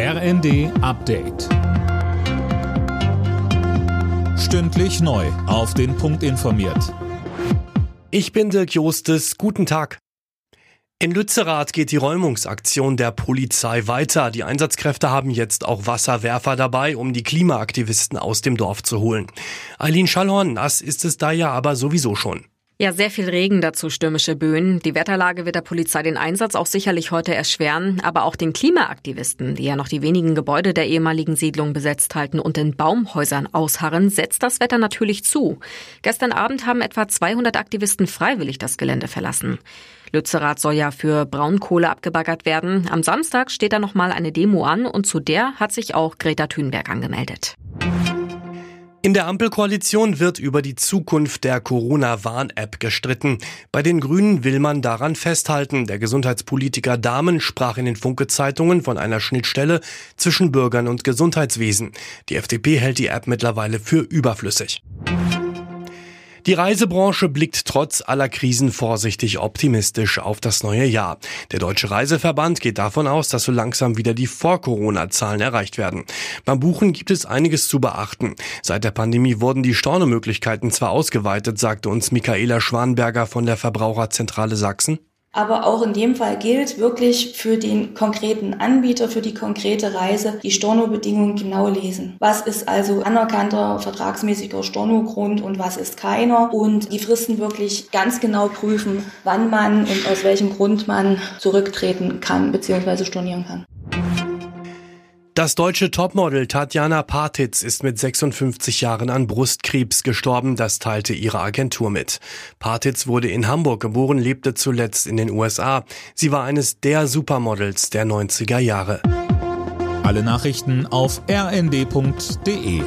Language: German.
RND Update. Stündlich neu. Auf den Punkt informiert. Ich bin Dirk Jostes. Guten Tag. In Lützerath geht die Räumungsaktion der Polizei weiter. Die Einsatzkräfte haben jetzt auch Wasserwerfer dabei, um die Klimaaktivisten aus dem Dorf zu holen. Eileen Schallhorn, nass ist es da ja aber sowieso schon. Ja, sehr viel Regen, dazu stürmische Böen. Die Wetterlage wird der Polizei den Einsatz auch sicherlich heute erschweren, aber auch den Klimaaktivisten, die ja noch die wenigen Gebäude der ehemaligen Siedlung besetzt halten und in Baumhäusern ausharren, setzt das Wetter natürlich zu. Gestern Abend haben etwa 200 Aktivisten freiwillig das Gelände verlassen. Lützerath soll ja für Braunkohle abgebaggert werden. Am Samstag steht da nochmal eine Demo an und zu der hat sich auch Greta Thunberg angemeldet. In der Ampelkoalition wird über die Zukunft der Corona-Warn-App gestritten. Bei den Grünen will man daran festhalten. Der Gesundheitspolitiker Dahmen sprach in den Funke-Zeitungen von einer Schnittstelle zwischen Bürgern und Gesundheitswesen. Die FDP hält die App mittlerweile für überflüssig. Die Reisebranche blickt trotz aller Krisen vorsichtig optimistisch auf das neue Jahr. Der Deutsche Reiseverband geht davon aus, dass so langsam wieder die Vor-Corona-Zahlen erreicht werden. Beim Buchen gibt es einiges zu beachten. Seit der Pandemie wurden die Stornomöglichkeiten zwar ausgeweitet, sagte uns Michaela Schwanberger von der Verbraucherzentrale Sachsen. Aber auch in dem Fall gilt wirklich für den konkreten Anbieter, für die konkrete Reise, die Stornobedingungen genau lesen. Was ist also anerkannter vertragsmäßiger Stornogrund und was ist keiner? Und die Fristen wirklich ganz genau prüfen, wann man und aus welchem Grund man zurücktreten kann bzw. stornieren kann. Das deutsche Topmodel Tatjana Partitz ist mit 56 Jahren an Brustkrebs gestorben, das teilte ihre Agentur mit. Partitz wurde in Hamburg geboren, lebte zuletzt in den USA. Sie war eines der Supermodels der 90er Jahre. Alle Nachrichten auf rnd.de